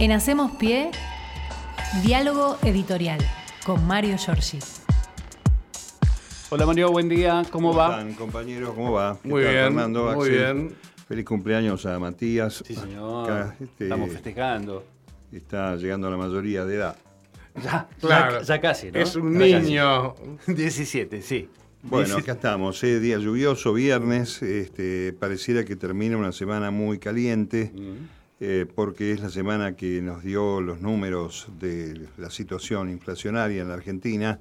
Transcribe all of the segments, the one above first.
En Hacemos Pie, diálogo editorial con Mario Giorgi. Hola Mario, buen día, ¿cómo, va? están, compañeros? ¿Cómo va? ¿Qué Muy tal, bien, Fernando, muy Axel? bien. Feliz cumpleaños a Matías. Sí, señor. Acá, este, Estamos festejando. Está llegando a la mayoría de edad. Ya, Claro. ya, ya casi, ¿no? Es un Ya casi. niño. 17, sí. Bueno, acá estamos, eh, día lluvioso, viernes, este, pareciera que termina una semana muy caliente, Mm. Eh, porque es la semana que nos dio los números de la situación inflacionaria en la Argentina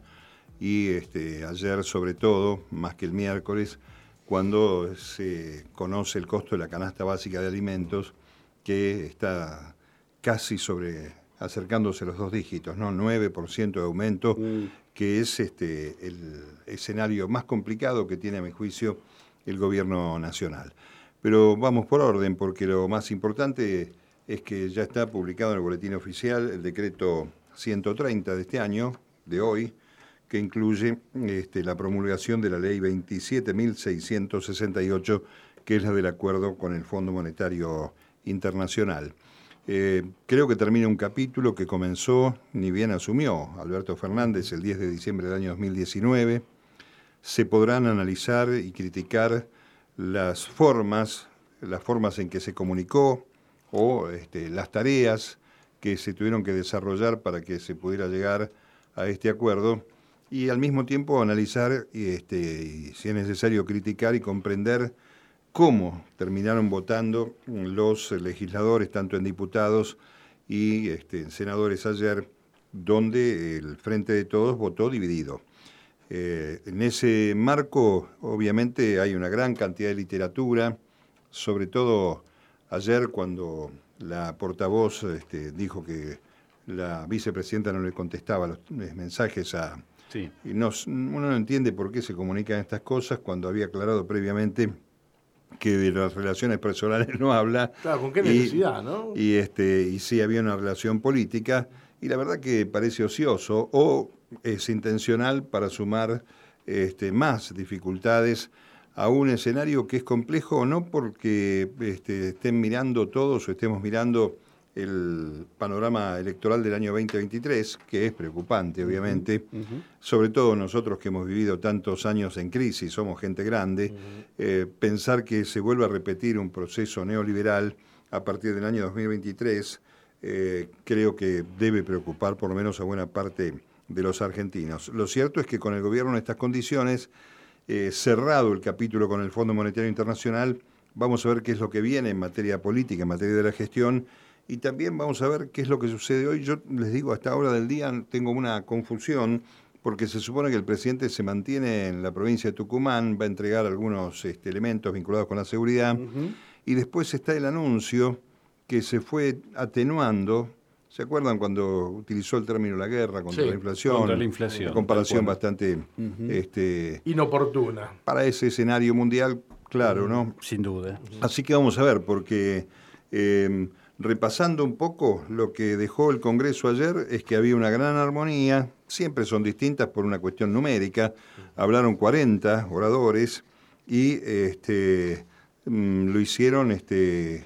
y este, ayer sobre todo, más que el miércoles, cuando se conoce el costo de la canasta básica de alimentos, que está casi sobre acercándose a los dos dígitos, ¿no? 9% de aumento, que es este, el escenario más complicado que tiene, a mi juicio, el gobierno nacional. Pero vamos por orden, porque lo más importante es que ya está publicado en el boletín oficial el decreto 130 de este año, de hoy, que incluye este, la promulgación de la ley 27.668, que es la del acuerdo con el Fondo Monetario Internacional. Eh, creo que termina un capítulo que comenzó, ni bien asumió Alberto Fernández el 10 de diciembre del año 2019. Se podrán analizar y criticar las formas, las formas en que se comunicó o este, las tareas que se tuvieron que desarrollar para que se pudiera llegar a este acuerdo y al mismo tiempo analizar y, este, y si es necesario criticar y comprender cómo terminaron votando los legisladores, tanto en diputados y este, en senadores ayer, donde el Frente de Todos votó dividido. Eh, en ese marco, obviamente, hay una gran cantidad de literatura, sobre todo ayer cuando la portavoz este, dijo que la vicepresidenta no le contestaba los eh, mensajes a... Sí. Y no, uno no entiende por qué se comunican estas cosas cuando había aclarado previamente que de las relaciones personales no habla. Claro, ¿con qué Y- necesidad, no? Y, este, y sí había una relación política, y la verdad que parece ocioso o es intencional para sumar este, más dificultades a un escenario que es complejo, no porque este, estén mirando todos o estemos mirando el panorama electoral del año 2023, que es preocupante, obviamente, sobre todo nosotros que hemos vivido tantos años en crisis, somos gente grande, eh, pensar que se vuelva a repetir un proceso neoliberal a partir del año 2023, eh, creo que debe preocupar por lo menos a buena parte de los argentinos. Lo cierto es que con el gobierno en estas condiciones, eh, cerrado el capítulo con el Fondo Monetario Internacional, vamos a ver qué es lo que viene en materia política, en materia de la gestión, y también vamos a ver qué es lo que sucede hoy. Yo les digo, hasta ahora del día tengo una confusión, porque se supone que el presidente se mantiene en la provincia de Tucumán, va a entregar algunos este, elementos vinculados con la seguridad, y después está el anuncio que se fue atenuando. ¿Se acuerdan cuando utilizó el término la guerra contra Sí, la inflación? contra la inflación, Una comparación bastante este, Inoportuna. para ese escenario mundial, claro, ¿no? Sin duda. Así que vamos a ver, porque eh, repasando un poco lo que dejó el Congreso ayer, es que había una gran armonía, siempre son distintas por una cuestión numérica, hablaron 40 oradores y este, mm, lo hicieron este,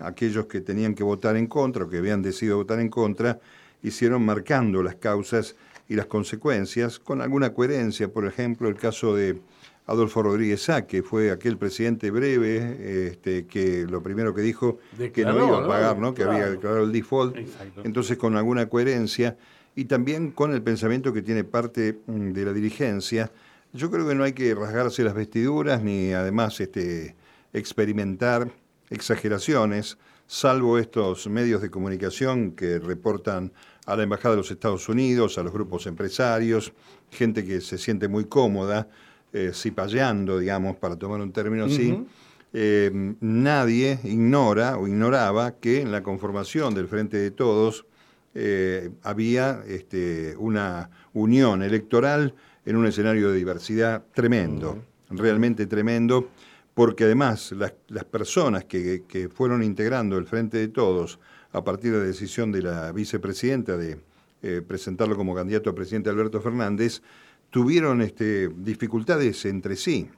aquellos que tenían que votar en contra o que habían decidido votar en contra, hicieron marcando las causas y las consecuencias con alguna coherencia, por ejemplo, el caso de Adolfo Rodríguez Sá, que fue aquel presidente breve, este, que lo primero que dijo que no iba a pagar, ¿no? que había declarado el default, Exacto. entonces con alguna coherencia y también con el pensamiento que tiene parte mm, de la dirigencia. Yo creo que no hay que rasgarse las vestiduras ni además este, experimentar exageraciones, salvo estos medios de comunicación que reportan a la Embajada de los Estados Unidos, a los grupos empresarios, gente que se siente muy cómoda, eh, cipayando, digamos, para tomar un término así. Eh, nadie ignora o ignoraba que en la conformación del Frente de Todos eh, había este, una unión electoral en un escenario de diversidad tremendo, realmente tremendo, porque además las, las personas que, que fueron integrando el Frente de Todos a partir de la decisión de la vicepresidenta de eh, presentarlo como candidato a presidente Alberto Fernández, tuvieron este, dificultades entre sí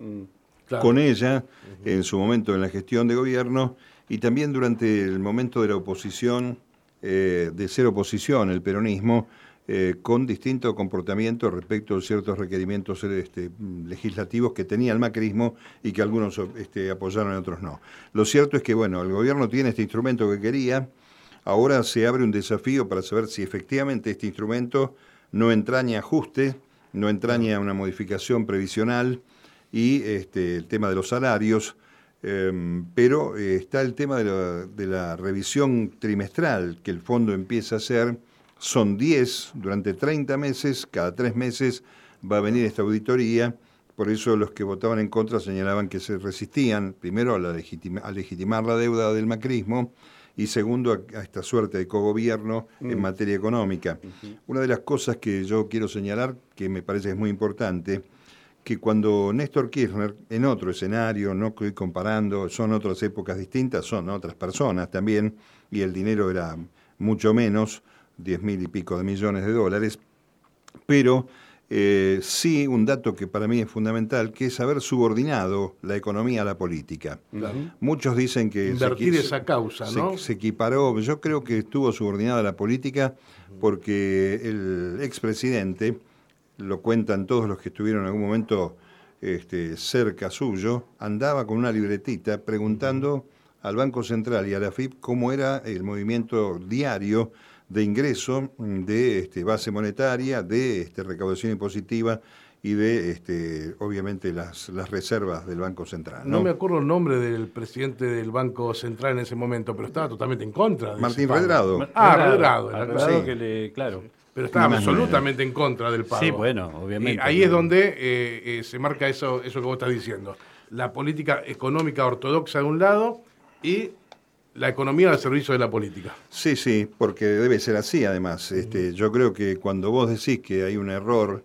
Claro. con ella en su momento en la gestión de gobierno y también durante el momento de la oposición eh, de ser oposición, el peronismo, eh, con distinto comportamiento respecto a ciertos requerimientos este, legislativos que tenía el macrismo y que algunos este, apoyaron y otros no. Lo cierto es que, bueno, el gobierno tiene este instrumento que quería, ahora se abre un desafío para saber si efectivamente este instrumento no entraña ajuste, no entraña una modificación previsional y este, el tema de los salarios, em, pero eh, está el tema de la, de la revisión trimestral que el fondo empieza a hacer son 10 durante 30 meses, cada tres meses va a venir esta auditoría, por eso los que votaban en contra señalaban que se resistían, primero a, legitimar la deuda del macrismo y segundo a, esta suerte de cogobierno en mm. materia económica. Una de las cosas que yo quiero señalar, que me parece es muy importante, que cuando Néstor Kirchner, en otro escenario, no estoy comparando, son otras épocas distintas, son otras personas también, y el dinero era mucho menos, 10 mil y pico de millones de dólares, pero eh, sí un dato que para mí es fundamental, que es haber subordinado la economía a la política. Muchos dicen que... Invertir esa causa, ¿no? Se, equiparó, yo creo que estuvo subordinada a la política porque el expresidente, lo cuentan todos los que estuvieron en algún momento este, cerca suyo, andaba con una libretita preguntando al Banco Central y a la FIP cómo era el movimiento diario de ingreso, de este, base monetaria, de este, recaudación impositiva y de, este, obviamente, las, las reservas del Banco Central. ¿no? me acuerdo el nombre del presidente del Banco Central en ese momento, pero estaba totalmente en contra. De Martín Redrado. Ah, Redrado. Redrado que le, claro. Pero estaba absolutamente en contra del pago. Sí, bueno, obviamente. Y ahí es donde eh, eh, se marca eso, eso que vos estás diciendo. La política económica ortodoxa de un lado y la economía al servicio de la política. Sí, sí, porque debe ser así además. Este, yo creo que cuando vos decís que hay un error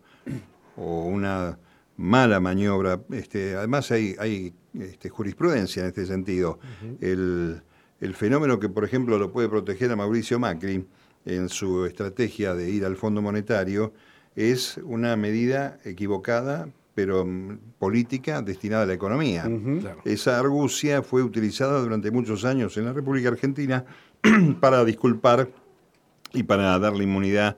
o una mala maniobra, este, además hay, hay este, jurisprudencia en este sentido. el, el, fenómeno que, por ejemplo, lo puede proteger a Mauricio Macri en su estrategia de ir al Fondo Monetario es una medida equivocada pero mm, política destinada a la economía. Esa argucia fue utilizada durante muchos años en la República Argentina para disculpar y para darle inmunidad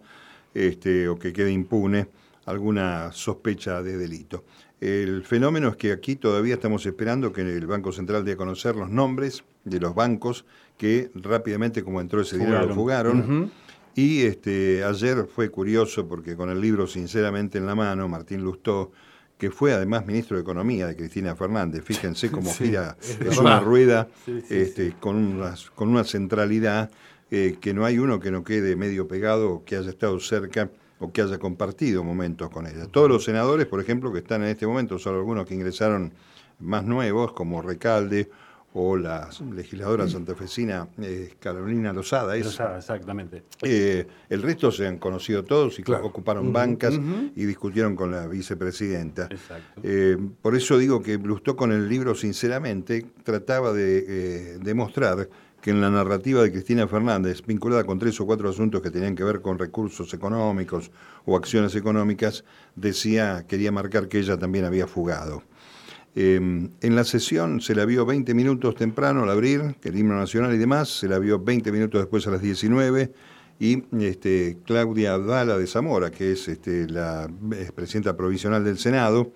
este, o que quede impune alguna sospecha de delito. El fenómeno es que aquí todavía estamos esperando que el Banco Central dé a conocer los nombres de los bancos que rápidamente, como entró ese dinero, lo fugaron. Y este, ayer fue curioso porque con el libro Sinceramente en la mano, Martín Lustó que fue además ministro de Economía de Cristina Fernández. Fíjense cómo gira, es, una rueda este, con, una, con una centralidad eh, que no hay uno que no quede medio pegado o que haya estado cerca o que haya compartido momentos con ella. Todos los senadores, por ejemplo, que están en este momento, son algunos que ingresaron más nuevos, como Recalde o la legisladora santafesina eh, Carolina Lozada. Es, Lozada, exactamente. Eh, el resto se han conocido todos y ocuparon bancas y discutieron con la vicepresidenta. Eh, por eso digo que Blustó con el libro, sinceramente, trataba de demostrar que en la narrativa de Cristina Fernández, vinculada con tres o cuatro asuntos que tenían que ver con recursos económicos o acciones económicas, decía, quería marcar que ella también había fugado. Em, en la sesión se la vio 20 minutos temprano al abrir, el himno nacional y demás, se la vio 20 minutos después a las 19 y este, Claudia Abdala de Zamora, que es este, la presidenta provisional del Senado,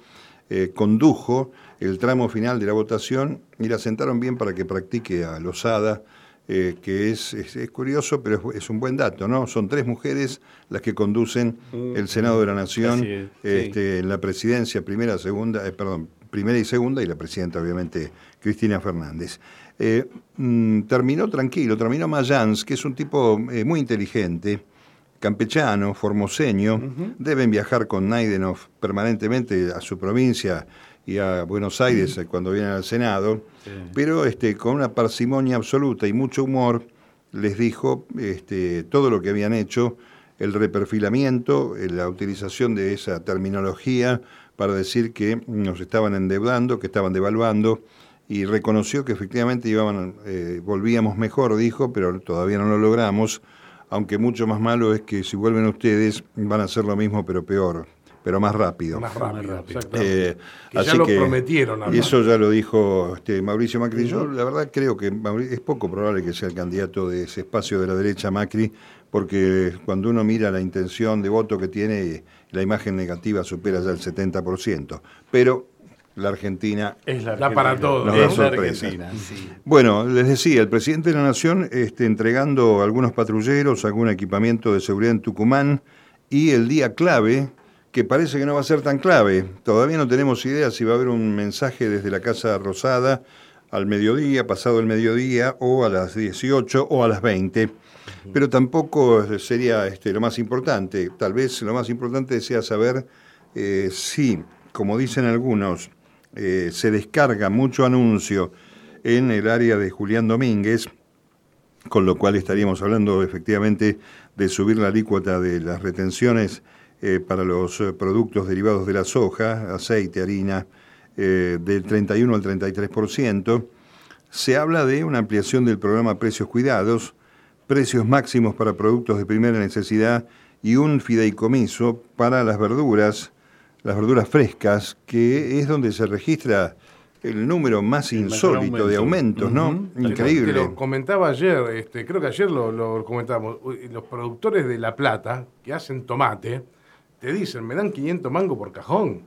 eh, condujo el tramo final de la votación y la sentaron bien para que practique a Lozada, eh, que es, es, curioso, pero es, un buen dato, ¿no? Son tres mujeres las que conducen mm. el Senado de la Nación este, en la presidencia, primera, segunda, eh, perdón, primera y segunda, y la presidenta, obviamente, Cristina Fernández. Eh, mm, terminó tranquilo, terminó Mayans, que es un tipo eh, muy inteligente, campechano, formoseño, deben viajar con Naidenov permanentemente a su provincia y a Buenos Aires eh, cuando vienen al Senado, pero este, con una parsimonia absoluta y mucho humor les dijo este, todo lo que habían hecho, el reperfilamiento, la utilización de esa terminología, para decir que nos estaban endeudando, que estaban devaluando, y reconoció que efectivamente iban, eh, volvíamos mejor, dijo, pero todavía no lo logramos, aunque mucho más malo es que si vuelven ustedes van a hacer lo mismo, pero peor. pero más rápido. Más rápido, exactamente. Eh, Que ya lo que- prometieron, Y eso ya lo dijo este, Mauricio Macri. Yo la verdad creo que es poco probable que sea el candidato de ese espacio de la derecha Macri, porque cuando uno mira la intención de voto que tiene, la imagen negativa supera ya el 70%. Pero la Argentina Es la Da para Argentina. todo, Nos ¿no? da Es la sorpresa. Sí. Bueno, les decía, el presidente de la Nación este, entregando algunos patrulleros, algún equipamiento de seguridad en Tucumán y el día clave, que parece que no va a ser tan clave. Todavía no tenemos idea si va a haber un mensaje desde la Casa Rosada al mediodía, pasado el mediodía, o a las 18 o a las 20. Pero tampoco sería este, lo más importante. Tal vez lo más importante sea saber eh, si, como dicen algunos, eh, se descarga mucho anuncio en el área de Julián Domínguez, con lo cual estaríamos hablando efectivamente de subir la alícuota de las retenciones eh, para los productos derivados de la soja, aceite, harina, del 31 al 33%. Se habla de una ampliación del programa Precios Cuidados, precios máximos para productos de primera necesidad y un fideicomiso para las verduras, las verduras frescas, que es donde se registra el número más El insólito de aumento. aumentos, ¿no? Increíble. Te lo comentaba ayer, este, creo que ayer lo, lo comentábamos. Uy, Los productores de La Plata que hacen tomate te dicen, me dan 500 mangos por cajón.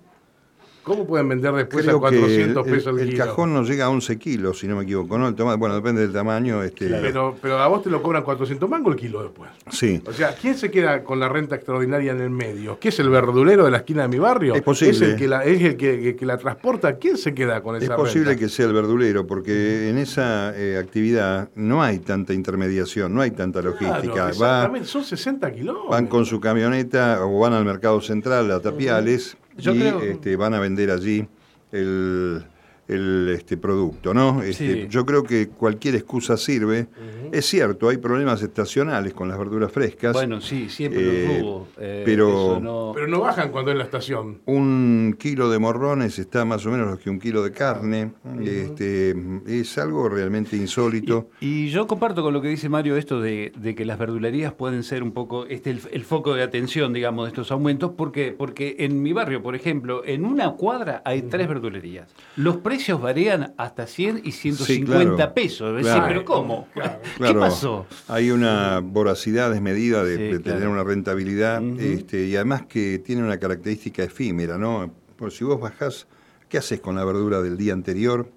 ¿Cómo pueden vender después Creo a que el, 400 el- pesos el, el kilo? cajón no llega a 11 kilos, si no me equivoco, ¿no? El tomate, bueno, depende del tamaño. Este, Pero, pero a vos te lo cobran 400 mangos el kilo después. Sí. O sea, ¿quién se queda con la renta extraordinaria en el medio? ¿Qué es el verdulero de la esquina de mi barrio? Es posible. ¿Es el que la, es el que, que la transporta? ¿Quién se queda con esa Es posible renta? que sea el verdulero, porque en esa eh, actividad no hay tanta intermediación, no hay tanta logística. Claro, Va, son 60 kilómetros. van con su camioneta o van al mercado central, a Tapiales, Yo y creo- este, van a vender allí el, el, este, producto, ¿no? Este, Sí. Yo creo que cualquier excusa sirve. Es cierto, hay problemas estacionales con las verduras frescas. Bueno, sí, siempre Eh, los hubo. eh, pero- no- Pero no bajan cuando es la estación. Un kilo de morrones está más o menos lo que un kilo de carne. este, es algo realmente insólito. Y, y yo comparto con lo que dice Mario esto de, de que las verdulerías pueden ser un poco este el, el foco de atención, digamos, de estos aumentos, porque porque en mi barrio, por ejemplo, en una cuadra hay tres verdulerías. Los precios varían hasta 100 y 150 claro. pesos. Claro. pero ¿cómo? Claro. ¿Qué pasó? Hay una voracidad desmedida de, Sí, de tener claro. una rentabilidad este, y además que tiene una característica efímera, ¿no? Por si vos bajás, ¿qué haces con la verdura del día anterior?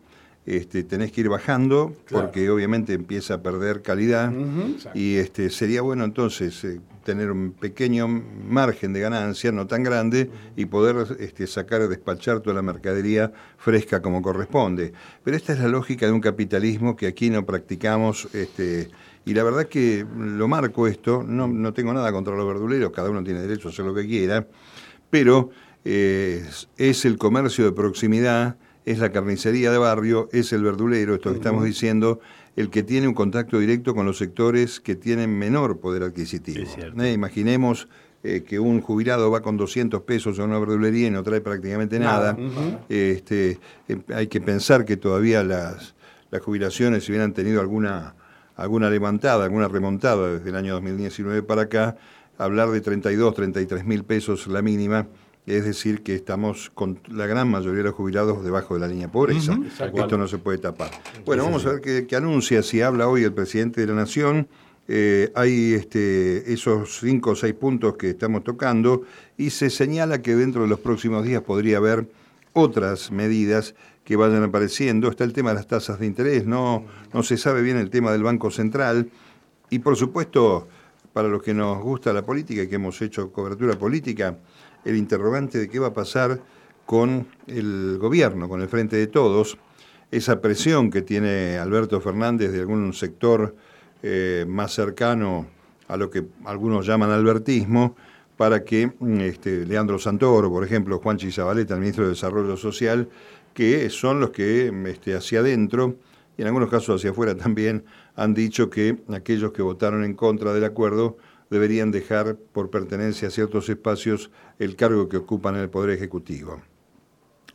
Este, tenés que ir bajando Claro. porque obviamente empieza a perder calidad y este, sería bueno entonces eh, tener un pequeño margen de ganancia, no tan grande, y poder este, sacar, despachar toda la mercadería fresca como corresponde. Pero esta es la lógica de un capitalismo que aquí no practicamos, este, y la verdad que lo marco esto, no, no tengo nada contra los verduleros, cada uno tiene derecho a hacer lo que quiera, pero eh, es- es el comercio de proximidad, es la carnicería de barrio, es el verdulero, esto que estamos diciendo, el que tiene un contacto directo con los sectores que tienen menor poder adquisitivo. Es cierto. Eh, Imaginemos eh, que un jubilado va con 200 pesos a una verdulería y no trae prácticamente nada. este, eh, hay que pensar que todavía las, las jubilaciones, si hubieran tenido alguna, alguna levantada, alguna remontada desde el año 2019 para acá, hablar de 32, 33 mil pesos la mínima, es decir, que estamos con la gran mayoría de los jubilados debajo de la línea de pobreza. Esto no se puede tapar. Bueno, vamos a ver qué, qué anuncia, si habla hoy el presidente de la Nación. Eh, hay este, esos cinco o seis puntos que estamos tocando y se señala que dentro de los próximos días podría haber otras medidas que vayan apareciendo. Está el tema de las tasas de interés, no, no se sabe bien el tema del Banco Central y por supuesto, para los que nos gusta la política y que hemos hecho cobertura política, el interrogante de qué va a pasar con el gobierno, con el Frente de Todos, esa presión que tiene Alberto Fernández de algún sector eh, más cercano a lo que algunos llaman albertismo, para que mm, este, Leandro Santoro, por ejemplo, Juan Chizabaleta, el ministro de Desarrollo Social, que son los que mm, este, hacia adentro y en algunos casos hacia afuera también han dicho que aquellos que votaron en contra del acuerdo deberían dejar por pertenencia a ciertos espacios el cargo que ocupan en el Poder Ejecutivo.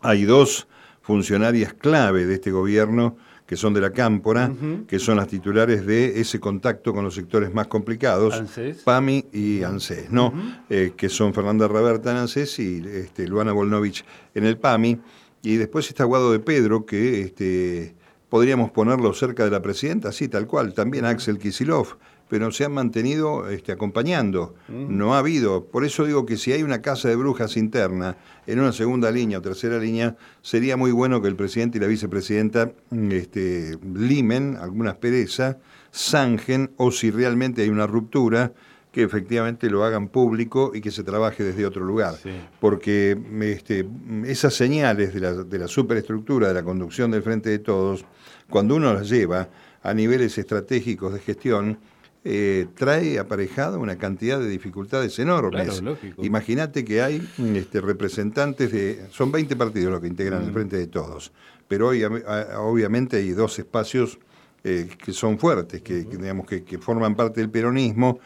Hay dos funcionarias clave de este gobierno que son de la Cámpora, que son las titulares de ese contacto con los sectores más complicados, ANSES. PAMI y ANSES, ¿no? Eh, que son Fernanda Raberta en ANSES y este, Luana Volnovich en el PAMI. Y después está Guado de Pedro, que este, podríamos ponerlo cerca de la presidenta, sí, tal cual. También Axel Kisilov, pero se han mantenido este, acompañando. No ha habido. Por eso digo que si hay una casa de brujas interna en una segunda línea o tercera línea, sería muy bueno que el presidente y la vicepresidenta mm, este, limen alguna aspereza, zanjen, o si realmente hay una ruptura, que efectivamente lo hagan público y que se trabaje desde otro lugar. Sí. Porque este, esas señales de la, de la superestructura de la conducción del Frente de Todos, cuando uno las lleva a niveles estratégicos de gestión, eh, trae aparejada una cantidad de dificultades enormes. Claro. Imagínate que hay este, representantes de... Son 20 partidos los que integran el Frente de Todos, pero hoy, obviamente hay dos espacios eh, que son fuertes, que, que, digamos, que, que forman parte del peronismo,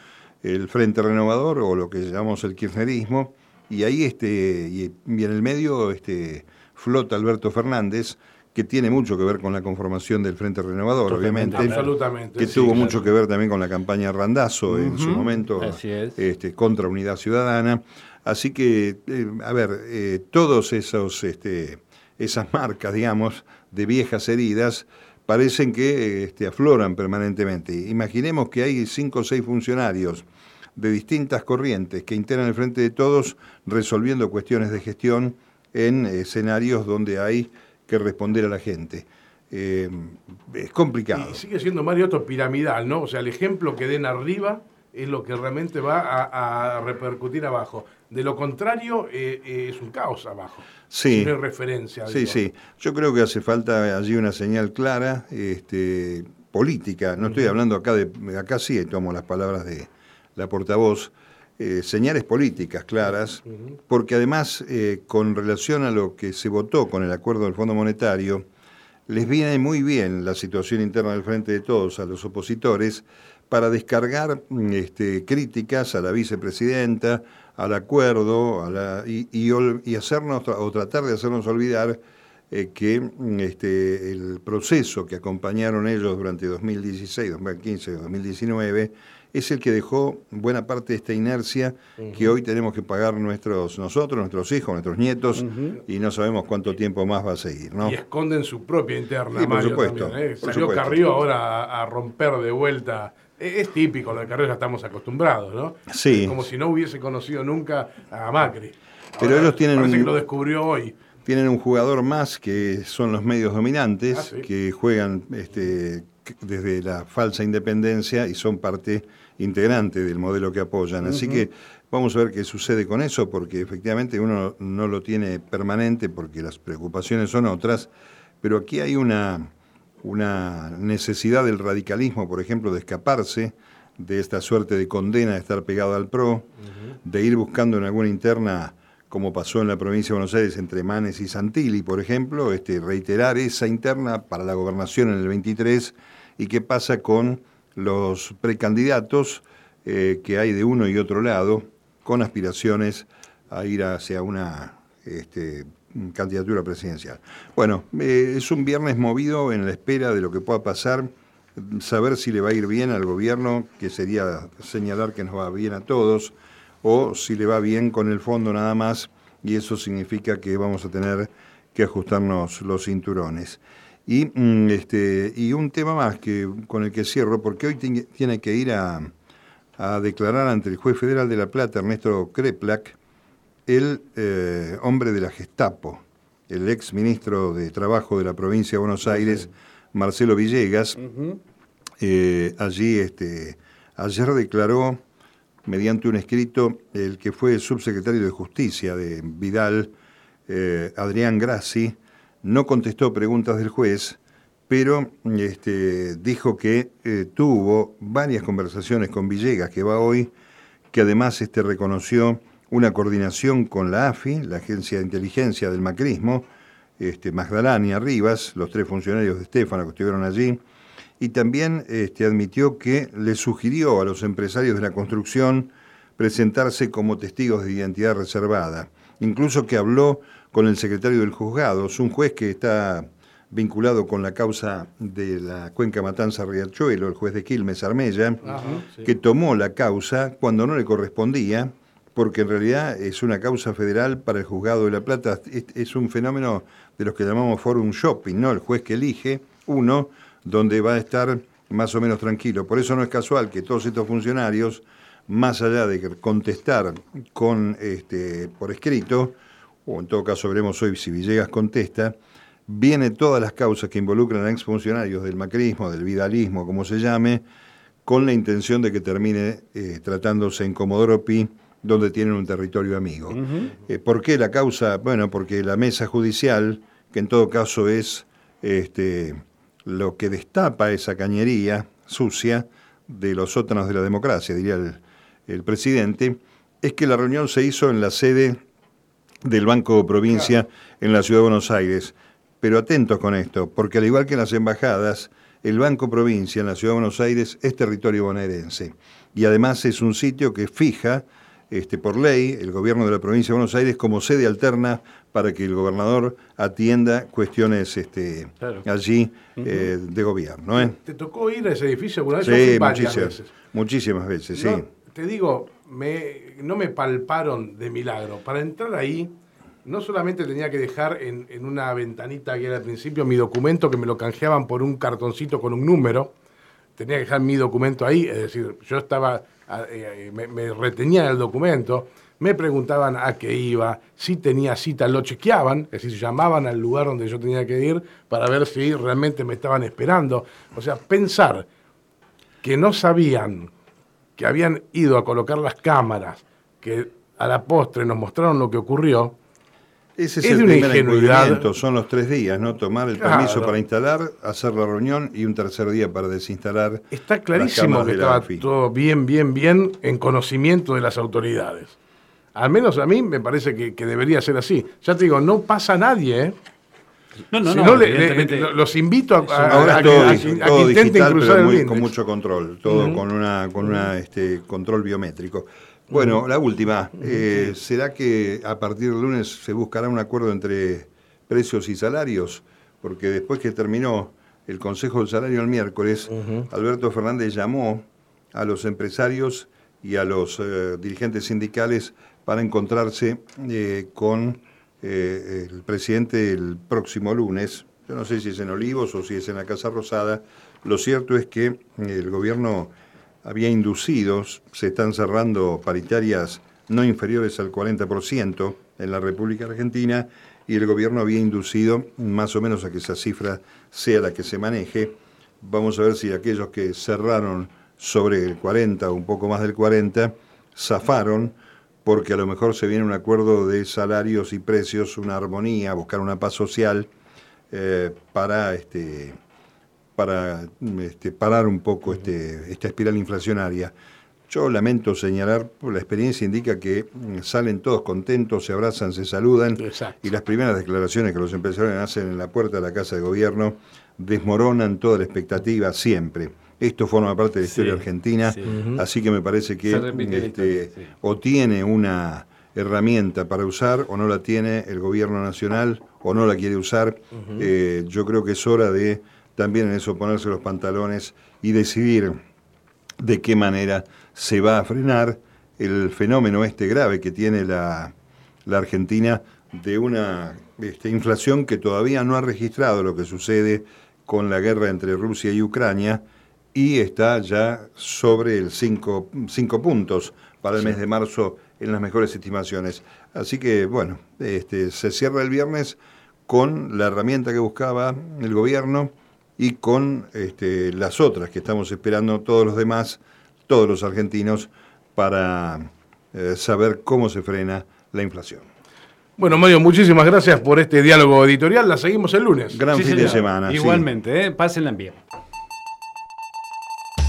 el Frente Renovador o lo que llamamos el kirchnerismo, y ahí este, y, y en el medio este, flota Alberto Fernández, que tiene mucho que ver con la conformación del Frente Renovador, Totalmente, obviamente Absolutamente. que sí, tuvo claro. mucho que ver también con la campaña Randazo en su momento así es. este, contra Unidad Ciudadana. Así que, eh, a ver, eh, todos esos, este, esas marcas, digamos, de viejas heridas, parecen que este, afloran permanentemente. Imaginemos que hay cinco o seis funcionarios de distintas corrientes que integran el Frente de Todos resolviendo cuestiones de gestión en escenarios donde hay que responder a la gente. Eh, es complicado. Y sigue siendo Mario esto piramidal, ¿no? O sea, el ejemplo que den arriba es lo que realmente va a, a repercutir abajo. De lo contrario, eh, eh, es un caos abajo. Sí. Si no hay referencia. Sí, digo. sí. Yo creo que hace falta allí una señal clara, este, política. No estoy hablando acá de, acá sí tomo las palabras de la portavoz. Eh, señales políticas claras, porque además, eh, con relación a lo que se votó con el acuerdo del Fondo Monetario, les viene muy bien la situación interna del Frente de Todos a los opositores para descargar mm, este, críticas a la vicepresidenta, al acuerdo, a la- y, y ol- y hacernos o tratar de hacernos olvidar eh, que mm, este, el proceso que acompañaron ellos durante 2016, 2015, 2019 es el que dejó buena parte de esta inercia que hoy tenemos que pagar nuestros nosotros, nuestros hijos, nuestros nietos y no sabemos cuánto tiempo más va a seguir, ¿no? Y esconden su propia interna, Sí, por Mario, supuesto, también, ¿eh? por Salió supuesto. Carrió ahora a, a romper de vuelta. E- Es, típico, lo de Carrió ya estamos acostumbrados, ¿no? Sí. Como si no hubiese conocido nunca a Macri. Pero ellos tienen Parece un- que lo descubrió hoy. Tienen un jugador más que son los medios dominantes, Ah, sí. que juegan este, desde la falsa independencia y son parte integrante del modelo que apoyan. Así que vamos a ver qué sucede con eso, porque efectivamente uno no lo tiene permanente porque las preocupaciones son otras, pero aquí hay una, una necesidad del radicalismo, por ejemplo, de escaparse de esta suerte de condena de estar pegado al PRO, de ir buscando en alguna interna, como pasó en la provincia de Buenos Aires entre Manes y Santilli, por ejemplo, este, reiterar esa interna para la gobernación en el 23 y qué pasa con los precandidatos eh, que hay de uno y otro lado, con aspiraciones a ir hacia una este, candidatura presidencial. Bueno, eh, es un viernes movido en la espera de lo que pueda pasar, saber si le va a ir bien al gobierno, que sería señalar que nos va bien a todos, o si le va bien con el fondo nada más, y eso significa que vamos a tener que ajustarnos los cinturones. Y, mm, este, y un tema más que, con el que cierro, porque hoy ti- tiene que ir a, a declarar ante el juez federal de La Plata, Ernesto Kreplak, el eh, hombre de la Gestapo, el ex ministro de Trabajo de la provincia de Buenos Aires, Marcelo Villegas, eh, allí este, ayer declaró mediante un escrito el que fue subsecretario de Justicia de Vidal, eh, Adrián Grassi, no contestó preguntas del juez, pero este, dijo que eh, tuvo varias conversaciones con Villegas, que va hoy, que además este, reconoció una coordinación con la AFI, la Agencia de Inteligencia del Macrismo, este, Magdalena Rivas, los tres funcionarios de Estefano que estuvieron allí, y también este, admitió que le sugirió a los empresarios de la construcción presentarse como testigos de identidad reservada. Incluso que habló con el secretario del juzgado, es un juez que está vinculado con la causa de la cuenca Matanza-Riachuelo, el juez de Quilmes, Armella, que tomó la causa cuando no le correspondía, porque en realidad es una causa federal para el juzgado de La Plata, es, un fenómeno de los que llamamos forum shopping, ¿no? El juez que elige uno donde va a estar más o menos tranquilo. Por eso no es casual que todos estos funcionarios, más allá de contestar con este, por escrito, o en todo caso veremos hoy si Villegas contesta, viene todas las causas que involucran a exfuncionarios del macrismo, del vidalismo, como se llame, con la intención de que termine eh, tratándose en Comodoro Pi, donde tienen un territorio amigo. Eh, ¿Por qué la causa? Bueno, porque la mesa judicial, que en todo caso es este, lo que destapa esa cañería sucia de los sótanos de la democracia, diría el, el presidente, es que la reunión se hizo en la sede del Banco Provincia en la Ciudad de Buenos Aires. Pero atentos con esto, porque al igual que en las embajadas, el Banco Provincia en la Ciudad de Buenos Aires es territorio bonaerense. Y además es un sitio que fija este, por ley el gobierno de la provincia de Buenos Aires como sede alterna para que el gobernador atienda cuestiones este, allí eh, de gobierno. ¿eh? ¿Te tocó ir a ese edificio alguna vez? Sí, muchísimas veces. Muchísimas veces, sí. Te digo, me, no me palparon de milagro. Para entrar ahí no solamente tenía que dejar en, una ventanita que era al principio mi documento, que me lo canjeaban por un cartoncito con un número, tenía que dejar mi documento ahí, es decir, yo estaba, eh, me, me retenía el documento, me preguntaban a qué iba, si tenía cita, lo chequeaban, es decir, llamaban al lugar donde yo tenía que ir para ver si realmente me estaban esperando. O sea, pensar que no sabían que habían ido a colocar las cámaras, que a la postre nos mostraron lo que ocurrió, ese es, el primer encubrimiento, son los tres días, ¿no? Tomar el permiso para instalar, hacer la reunión y un tercer día para desinstalar. Está clarísimo que estaba todo bien, bien, bien en conocimiento de las autoridades. Al menos a mí me parece que, debería ser así. Ya te digo, no pasa nadie, ¿eh? No, no, no. los invito a, a, todo, que, intenten cruzar el Con mucho control, todo con una, con una este, control biométrico. Bueno, la última. Eh, ¿Será que a partir del lunes se buscará un acuerdo entre precios y salarios? Porque después que terminó el Consejo del Salario el miércoles, Alberto Fernández llamó a los empresarios y a los eh, dirigentes sindicales para encontrarse eh, con el presidente el próximo lunes. Yo no sé si es en Olivos o si es en la Casa Rosada. Lo cierto es que el gobierno había inducido, se están cerrando paritarias no inferiores al 40% en la República Argentina y el gobierno había inducido más o menos a que esa cifra sea la que se maneje. Vamos a ver si aquellos que cerraron sobre el 40 o un poco más del 40 zafaron porque a lo mejor se viene un acuerdo de salarios y precios, una armonía, buscar una paz social eh, para este, para este, parar un poco este, esta espiral inflacionaria. Yo lamento señalar, la experiencia indica que mm, salen todos contentos, se abrazan, se saludan y las primeras declaraciones que los empresarios hacen en la puerta de la Casa de Gobierno desmoronan toda la expectativa siempre. Esto forma parte de la historia argentina, así que me parece que este, o tiene una herramienta para usar o no la tiene el gobierno nacional o no la quiere usar. Eh, yo creo que es hora de también en eso ponerse los pantalones y decidir de qué manera se va a frenar el fenómeno este grave que tiene la, Argentina de una este, inflación que todavía no ha registrado lo que sucede con la guerra entre Rusia y Ucrania y está ya sobre el 5 puntos para el mes de marzo en las mejores estimaciones. Así que, bueno, este, se cierra el viernes con la herramienta que buscaba el gobierno, y con este, las otras que estamos esperando todos los demás, todos los argentinos, para eh, saber cómo se frena la inflación. Bueno, Mario, muchísimas gracias por este diálogo editorial. La seguimos el lunes. Gran fin de semana. Igualmente, ¿eh? pásenla bien.